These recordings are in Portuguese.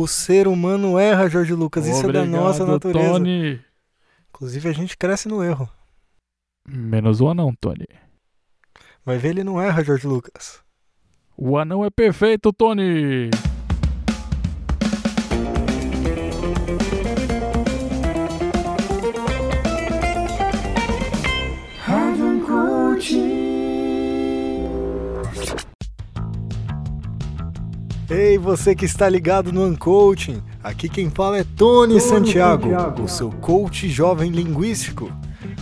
O ser humano erra, Jorge Lucas. Isso Obrigado, é da nossa natureza. Tony. Inclusive, a gente cresce no erro. Menos o anão, Tony. Vai ver, ele não erra, Jorge Lucas. O anão é perfeito, Tony. Ei, você que está ligado no Uncoaching. Aqui quem fala é Tony, Santiago, o seu coach jovem linguístico.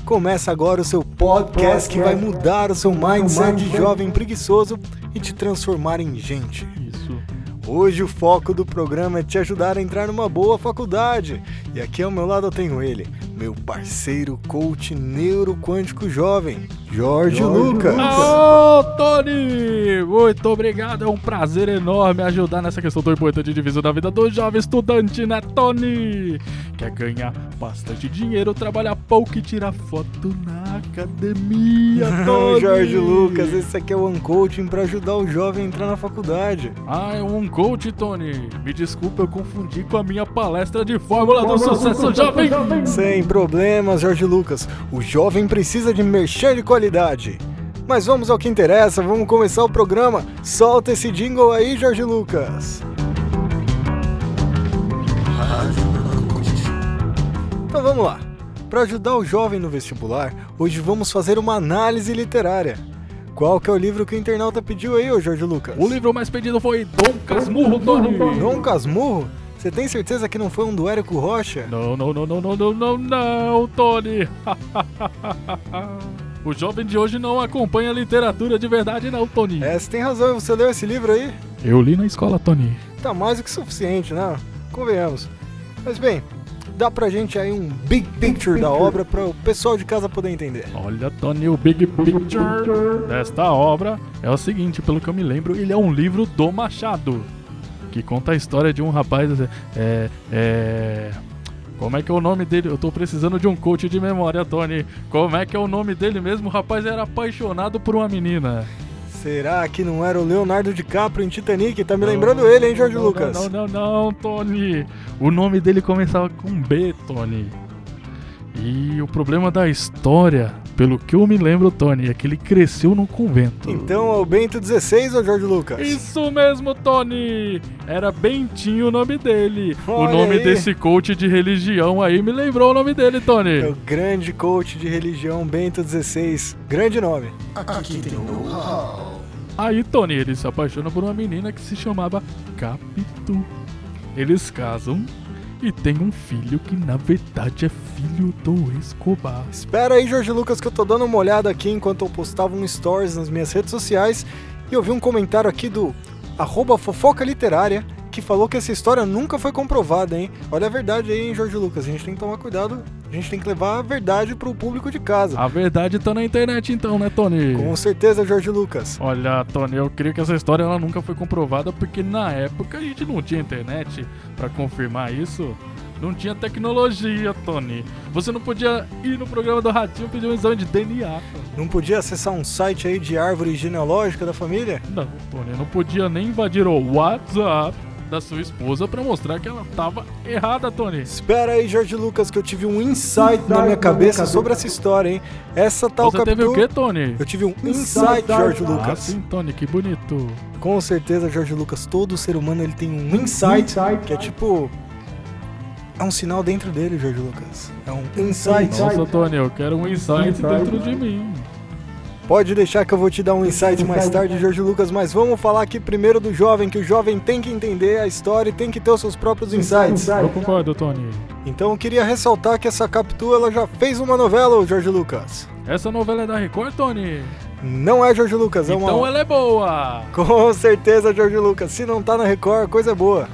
Começa agora o seu podcast que vai mudar o seu mindset de jovem preguiçoso e te transformar em gente. Isso. Hoje o foco do programa é te ajudar a entrar numa boa faculdade. E aqui ao meu lado eu tenho ele, meu parceiro coach neuroquântico jovem, Jorge, Lucas. Ô, Tony! Muito obrigado, é um prazer enorme ajudar nessa questão tão importante de visão da vida do jovem estudante, né, Tony? Quer ganhar bastante dinheiro, trabalhar pouco e tirar foto na academia, Tony? Jorge Lucas, esse aqui é o Uncoaching para ajudar o jovem a entrar na faculdade. Ah, é um coach, Tony. Me desculpa, eu confundi com a minha palestra de Fórmula do Sucesso Jovem. Sem problemas, Jorge Lucas. O jovem precisa de merchan de qualidade. Mas vamos ao que interessa, vamos começar o programa. Solta esse jingle aí, Jorge Lucas. Então vamos lá. Para ajudar o jovem no vestibular, hoje vamos fazer uma análise literária. Qual que é o livro que o internauta pediu aí, ô Jorge Lucas? O livro mais pedido foi Dom Casmurro, Tony. Dom Casmurro? Você tem certeza que não foi um do Érico Rocha? Não, não, não, não, não, não, não, não, Tony. o jovem de hoje não acompanha literatura de verdade, não, Tony. É, você tem razão. Você leu esse livro aí? Eu li na escola, Tony. Tá mais do que suficiente, né? Convenhamos. Mas bem, dá pra gente aí um big picture da obra para o pessoal de casa poder entender. Olha, Tony, o Big Picture desta obra é o seguinte, pelo que eu me lembro, ele é um livro do Machado, que conta a história de um rapaz, é, é... Como é que é o nome dele? Eu tô precisando de um coach de memória, Tony. Como é que é o nome dele mesmo? O rapaz era apaixonado por uma menina. Será que não era o Leonardo DiCaprio em Titanic? Tá me lembrando ele, hein, Jorge não, Lucas? Não, não, não, não, Tony. O nome dele começava com B, Tony. E o problema da história, pelo que eu me lembro, Tony, é que ele cresceu num convento. Então é o Bento XVI ou Jorge Lucas? Isso mesmo, Tony! Era Bentinho o nome dele. Olha o nome aí. desse coach de religião aí me lembrou o nome dele, Tony. É o grande coach de religião Bento XVI. Grande nome. Aqui tem know-how. Aí, Tony, ele se apaixona por uma menina que se chamava Capitu. Eles casam e tem um filho que na verdade é filho do Escobar. Espera aí, Jorge Lucas, que eu tô dando uma olhada aqui enquanto eu postava um stories nas minhas redes sociais e eu vi um comentário aqui do arroba fofoca literária que falou que essa história nunca foi comprovada, hein? Olha a verdade aí, hein, Jorge Lucas. A gente tem que tomar cuidado, a gente tem que levar a verdade pro público de casa. A verdade tá na internet então, né, Tony? Com certeza, Jorge Lucas. Olha, Tony, eu creio que essa história ela nunca foi comprovada porque na época a gente não tinha internet pra confirmar isso. Não tinha tecnologia, Tony. Você não podia ir no programa do Ratinho pedir um exame de DNA. Não podia acessar um site aí de árvore genealógica da família? Não, Tony, não podia nem invadir o WhatsApp da sua esposa pra mostrar que ela tava errada, Tony. Espera aí, Jorge Lucas, que eu tive um insight na minha cabeça sobre essa história, hein? Essa tal Você teve o Capitu... quê, Tony? Eu tive um insight, Jorge Ah, Lucas. sim, Tony, que bonito. Com certeza, Jorge Lucas, todo ser humano ele tem um insight que é tipo é um sinal dentro dele, Jorge Lucas. É um insight. Nossa, Tony, eu quero um insight dentro de mim. Pode deixar que eu vou te dar um insight mais tarde, Jorge Lucas, mas vamos falar aqui primeiro do jovem, que o jovem tem que entender a história e tem que ter os seus próprios insights. Eu concordo, Tony. Então eu queria ressaltar que essa Capitu ela já fez uma novela, Jorge Lucas. Essa novela é da Record, Tony? Não é Jorge Lucas, é uma Então ela é boa. Com certeza, Jorge Lucas. Se não tá na Record, coisa boa.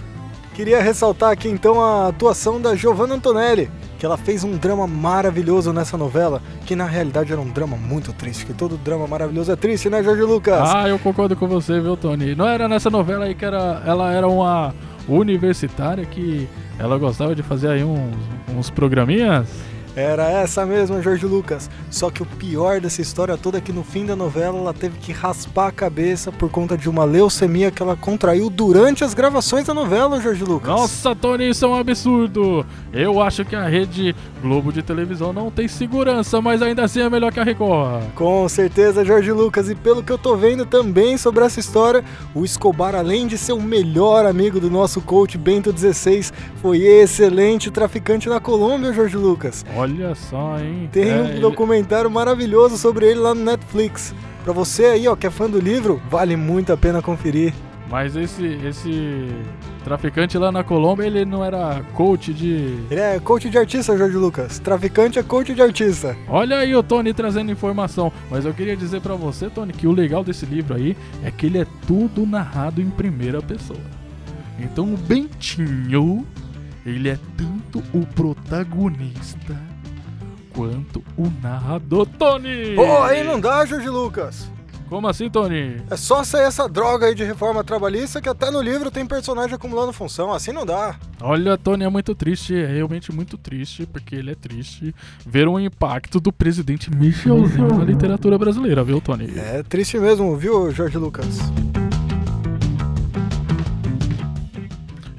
Queria ressaltar aqui então a atuação da Giovanna Antonelli, que ela fez um drama maravilhoso nessa novela, que na realidade era um drama muito triste, que todo drama maravilhoso é triste, né, Jorge Lucas? Ah, eu concordo com você, viu, Tony? Não era nessa novela aí que era, ela era uma universitária que ela gostava de fazer aí uns, uns programinhas? Era essa mesma, Jorge Lucas. Só que o pior dessa história toda é que no fim da novela ela teve que raspar a cabeça por conta de uma leucemia que ela contraiu durante as gravações da novela, Jorge Lucas. Nossa, Tony, isso é um absurdo. Eu acho que a rede Globo de televisão não tem segurança, mas ainda assim é melhor que a Record. Com certeza, Jorge Lucas. E pelo que eu tô vendo também sobre essa história, o Escobar, além de ser o melhor amigo do nosso coach Bento 16, foi excelente traficante na Colômbia, Jorge Lucas. Olha só, hein? Tem É, um ele- documentário maravilhoso sobre ele lá no Netflix. Pra você aí, ó, que é fã do livro, vale muito a pena conferir. Mas esse, esse traficante lá na Colômbia, ele não era coach de. Ele é coach de artista, Jorge Lucas. Traficante é coach de artista. Olha aí o Tony trazendo informação. Mas eu queria dizer pra você, Tony, que o legal desse livro aí é que ele é tudo narrado em primeira pessoa. Então o Bentinho, ele é tanto o protagonista quanto o narrador, Tony! Pô, aí não dá, Jorge Lucas. Como assim, Tony? É só sair essa droga aí de reforma trabalhista que até no livro tem personagem acumulando função. Assim não dá. Olha, Tony, é muito triste, é realmente muito triste, porque ele é triste ver o impacto do presidente Michelzinho na literatura brasileira, viu, Tony? É triste mesmo, viu, Jorge Lucas?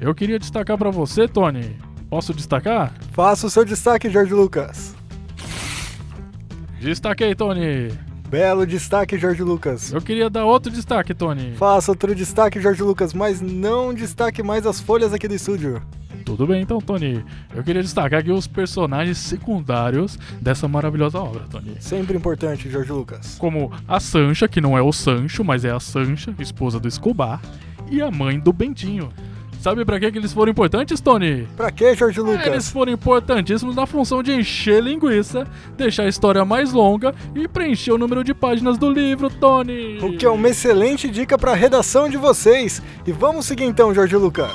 Eu queria destacar pra você, Tony. Posso destacar? Faça o seu destaque, Jorge Lucas. Destaquei, Tony. Belo destaque, Jorge Lucas. Eu queria dar outro destaque, Tony. Faça outro destaque, Jorge Lucas, mas não destaque mais as folhas aqui do estúdio. Tudo bem, então, Tony. Eu queria destacar aqui os personagens secundários dessa maravilhosa obra, Tony. Sempre importante, Jorge Lucas. Como a Sancha, que não é o Sancho, mas é a Sancha, esposa do Escobar, e a mãe do Bentinho. Sabe pra que que eles foram importantes, Tony? Pra que, Jorge Eles Lucas? foram importantíssimos na função de encher linguiça, deixar a história mais longa e preencher o número de páginas do livro, Tony. O que é uma excelente dica pra redação de vocês. E vamos seguir então, Jorge Lucas.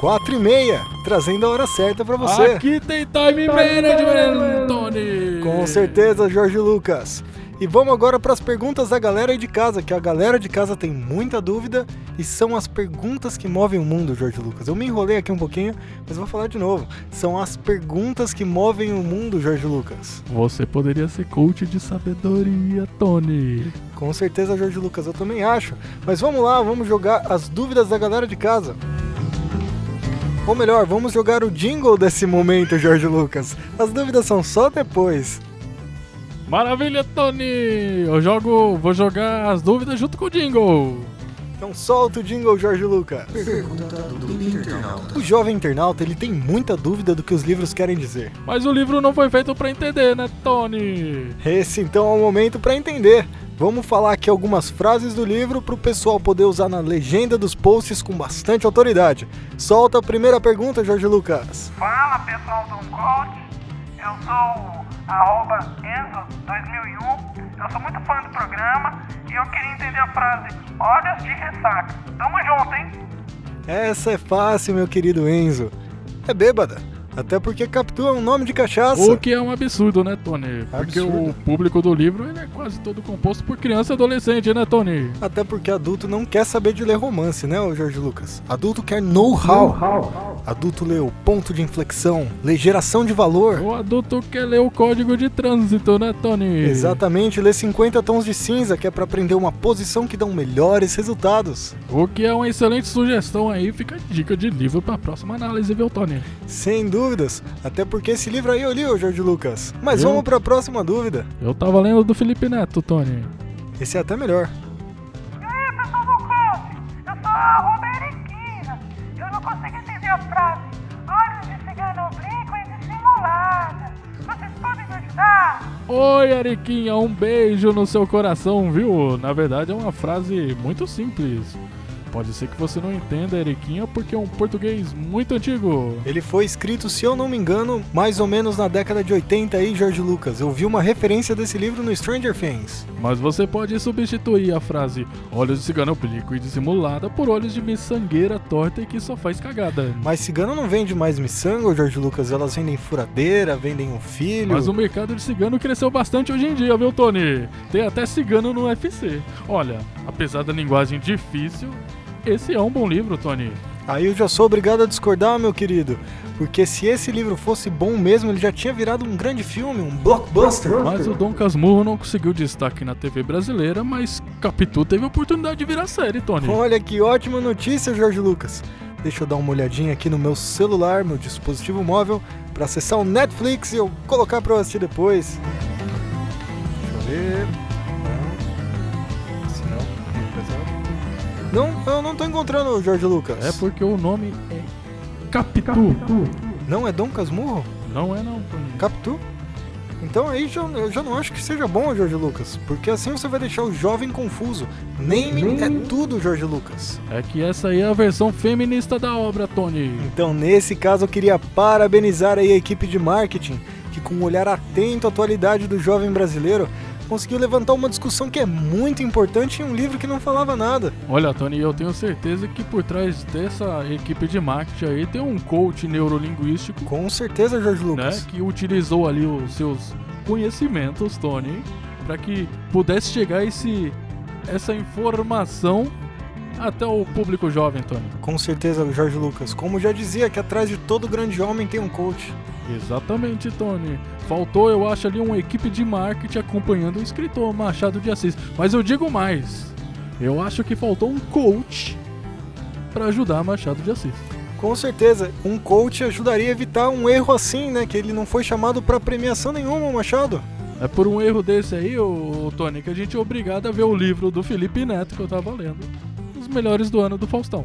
4 e meia, trazendo a hora certa pra você. Aqui tem time management, Tony. Com certeza, Jorge Lucas. E vamos agora para as perguntas da galera aí de casa, que a galera de casa tem muita dúvida e são as perguntas que movem o mundo, Jorge Lucas. Eu me enrolei aqui um pouquinho, mas vou falar de novo. São as perguntas que movem o mundo, Jorge Lucas. Você poderia ser coach de sabedoria, Tony. Com certeza, Jorge Lucas, eu também acho. Mas vamos lá, vamos jogar as dúvidas da galera de casa. Ou melhor, vamos jogar o jingle desse momento, Jorge Lucas. As dúvidas são só depois. Maravilha, Tony. Eu jogo, vou jogar as dúvidas junto com o Jingle. Então solta o jingle, Jorge Lucas. Pergunta do internauta. O jovem internauta ele tem muita dúvida do que os livros querem dizer. Mas o livro não foi feito pra entender, né, Tony? Esse então é o momento para entender. Vamos falar aqui algumas frases do livro para o pessoal poder usar na legenda dos posts com bastante autoridade. Solta a primeira pergunta, Jorge Lucas. Fala pessoal do Coach, eu sou o arroba Enzo2001, eu sou muito fã do programa e eu queria entender a frase Olhos de ressaca. Tamo junto, hein? Essa é fácil, meu querido Enzo. É bêbada. Até porque Capitu é um nome de cachaça. O que é um absurdo, né, Tony? Porque Absurdo. o público do livro ele é quase todo composto por criança e adolescente, né, Tony? Até porque adulto não quer saber de ler romance, né, Jorge Lucas? Adulto quer know-how. Adulto lê o ponto de inflexão, lê geração de valor. O adulto quer ler o código de trânsito, né, Tony? Exatamente, lê 50 tons de cinza, que é pra aprender uma posição que dão melhores resultados. O que é uma excelente sugestão aí, fica a dica de livro pra próxima análise, viu, Tony? Sem dúvidas, até porque esse livro aí eu li, ô Jorge Lucas. Mas Eu? vamos pra próxima dúvida. Eu tava lendo do Felipe Neto, Tony. Esse é até melhor. E aí pessoal do Coach, eu sou a arroba Eriquina, eu não consigo entender a frase Olhos de cigano oblíquo e dissimulada. Vocês podem me ajudar? Oi, Ariquinha, um beijo no seu coração, viu? Na verdade é uma frase muito simples. Pode ser que você não entenda, Eriquinha, porque é um português muito antigo. Ele foi escrito, se eu não me engano, mais ou menos na década de 80 aí, Jorge Lucas. Eu vi uma referência desse livro no Stranger Things. Mas você pode substituir a frase olhos de cigano oblíquo e dissimulada por olhos de miçangueira torta e que só faz cagada. Mas cigano não vende mais miçanga, ô Jorge Lucas. Elas vendem furadeira, vendem um filho. Mas o mercado de cigano cresceu bastante hoje em dia, viu, Tony? Tem até cigano no UFC. Olha, apesar da linguagem difícil, esse é um bom livro, Tony. Aí eu já sou obrigado a discordar, meu querido. Porque se esse livro fosse bom mesmo, ele já tinha virado um grande filme, um blockbuster. Mas o Dom Casmurro não conseguiu destaque na TV brasileira, mas Capitu teve a oportunidade de virar série, Tony. Olha que ótima notícia, Jorge Lucas. Deixa eu dar uma olhadinha aqui no meu celular, meu dispositivo móvel, para acessar o Netflix e eu colocar para assistir depois. Deixa eu ver. Não, eu não tô encontrando o Jorge Lucas. É porque o nome é Capitu. Não é Dom Casmurro? Não é não, Tony. Capitu? Então aí já, eu já não acho que seja bom, Jorge Lucas. Porque assim você vai deixar o jovem confuso. Naming é tudo, Jorge Lucas. É que essa aí é a versão feminista da obra, Tony. Então, nesse caso, eu queria parabenizar aí a equipe de marketing, que com um olhar atento à atualidade do jovem brasileiro, conseguiu levantar uma discussão que é muito importante em um livro que não falava nada. Olha, Tony, eu tenho certeza que por trás dessa equipe de marketing aí tem um coach neurolinguístico, Com certeza, Jorge né, Lucas. que utilizou ali os seus conhecimentos, Tony, para que pudesse chegar esse essa informação até o público jovem, Tony. Com certeza, Jorge Lucas. Como já dizia, que atrás de todo grande homem tem um coach. Exatamente, Tony. Faltou, eu acho, ali uma equipe de marketing acompanhando o escritor Machado de Assis. Mas eu digo mais. Eu acho que faltou um coach para ajudar Machado de Assis. Com certeza, um coach ajudaria a evitar um erro assim, né? Que ele não foi chamado para premiação nenhuma, o Machado. É por um erro desse aí, ô, Tony, que a gente é obrigado a ver o livro do Felipe Neto que eu tava lendo. Melhores do ano do Faustão.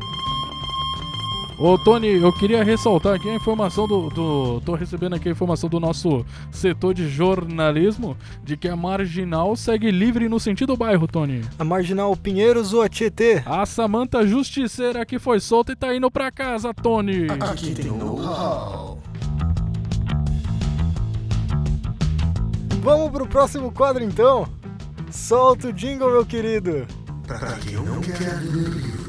Ô Tony, eu queria ressaltar aqui a informação do, do. Tô recebendo aqui a informação do nosso setor de jornalismo de que a marginal segue livre no sentido bairro, Tony. A Marginal Pinheiros ou a Tietê? A Samanta Justiceira que foi solta e tá indo pra casa, Tony. Aqui tem know-how. Vamos pro próximo quadro então? Solta o jingle, meu querido. Pra quem não quer ler livro.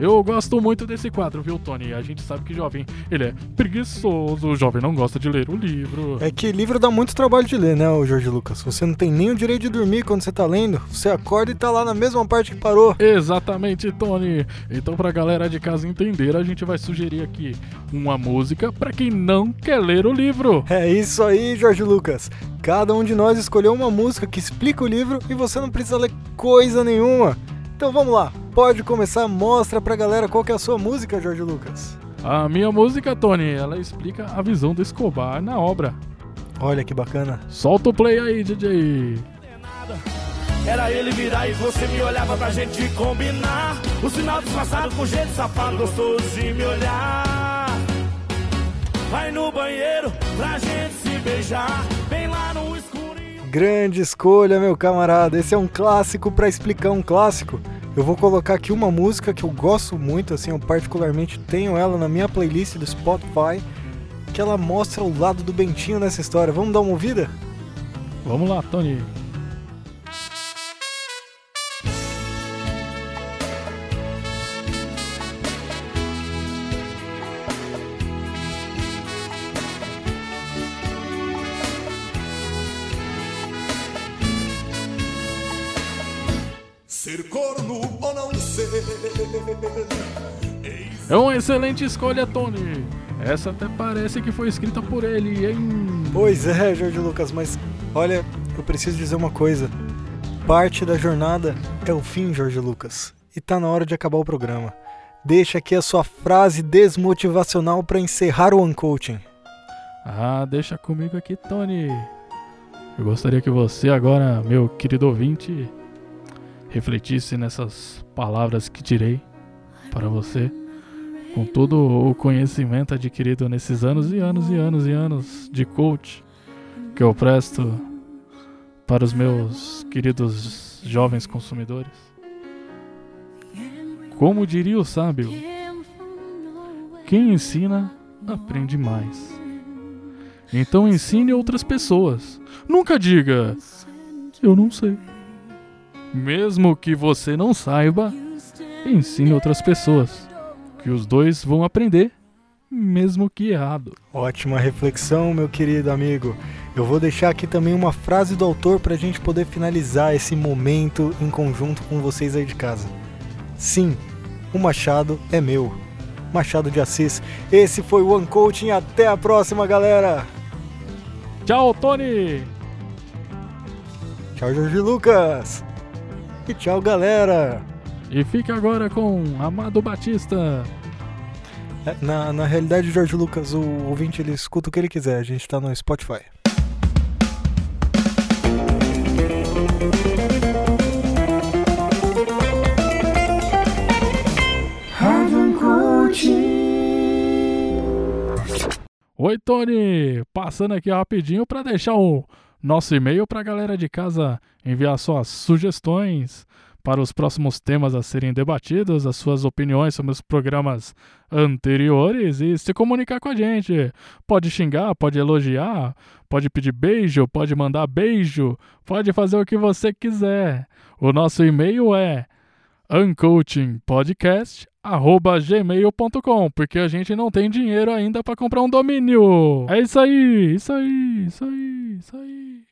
Eu gosto muito desse quadro, viu, Tony? A gente sabe que jovem, ele é preguiçoso, o jovem não gosta de ler o livro. É que livro dá muito trabalho de ler, né, Jorge Lucas? Você não tem nem o direito de dormir quando você tá lendo. Você acorda e tá lá na mesma parte que parou. Exatamente, Tony. Então, pra galera de casa entender, a gente vai sugerir aqui uma música pra quem não quer ler o livro. É isso aí, Jorge Lucas. Cada um de nós escolheu uma música que explica o livro e você não precisa ler coisa nenhuma. Então vamos lá, pode começar, mostra pra galera qual que é a sua música, Jorge Lucas. A minha música, Tony, ela explica a visão do Escobar na obra. Olha que bacana. Solta o play aí, DJ. Era ele virar e você me olhava pra gente combinar. O sinal disfarçado com jeito safado, gostoso de me olhar. Vai no banheiro pra gente se beijar. Bem lá no escurinho. Grande escolha, meu camarada. Esse é um clássico pra explicar um clássico. Eu vou colocar aqui uma música que eu gosto muito, assim, eu particularmente tenho ela na minha playlist do Spotify, que ela mostra o lado do Bentinho nessa história. Vamos dar uma ouvida? Vamos lá, Tony. Ser corno ou não ser. É uma excelente escolha, Tony. Essa até parece que foi escrita por ele, hein? Pois é, Jorge Lucas, mas olha, eu preciso dizer uma coisa. Parte da jornada é o fim, Jorge Lucas. E tá na hora de acabar o programa. Deixa aqui a sua frase desmotivacional pra encerrar o Uncoaching. Ah, deixa comigo aqui, Tony. Eu gostaria que você agora, meu querido ouvinte, refletisse nessas palavras que tirei para você, com todo o conhecimento adquirido nesses anos e anos e anos e anos de coach que eu presto para os meus queridos jovens consumidores. Como diria o sábio, quem ensina aprende mais. Então ensine outras pessoas. Nunca diga, eu não sei. Mesmo que você não saiba, ensine outras pessoas. Que os dois vão aprender, mesmo que errado. Ótima reflexão, meu querido amigo. Eu vou deixar aqui também uma frase do autor para a gente poder finalizar esse momento em conjunto com vocês aí de casa. Sim, o machado é meu. Machado de Assis. Esse foi o One Coaching. Até a próxima, galera. Tchau, Tony! Tchau, Jorge Lucas. E tchau, galera. E fica agora com Amado Batista. É, Na, na realidade, Jorge Lucas, o ouvinte, ele escuta o que ele quiser. A gente tá no Spotify. Oi, Tony! Passando aqui rapidinho para deixar o nosso e-mail para a galera de casa enviar suas sugestões para os próximos temas a serem debatidos, as suas opiniões sobre os programas anteriores e se comunicar com a gente. Pode xingar, pode elogiar, pode pedir beijo, pode mandar beijo, pode fazer o que você quiser. O nosso e-mail é uncoachingpodcast@gmail.com, porque a gente não tem dinheiro ainda para comprar um domínio. É isso aí, isso aí, isso aí, isso aí.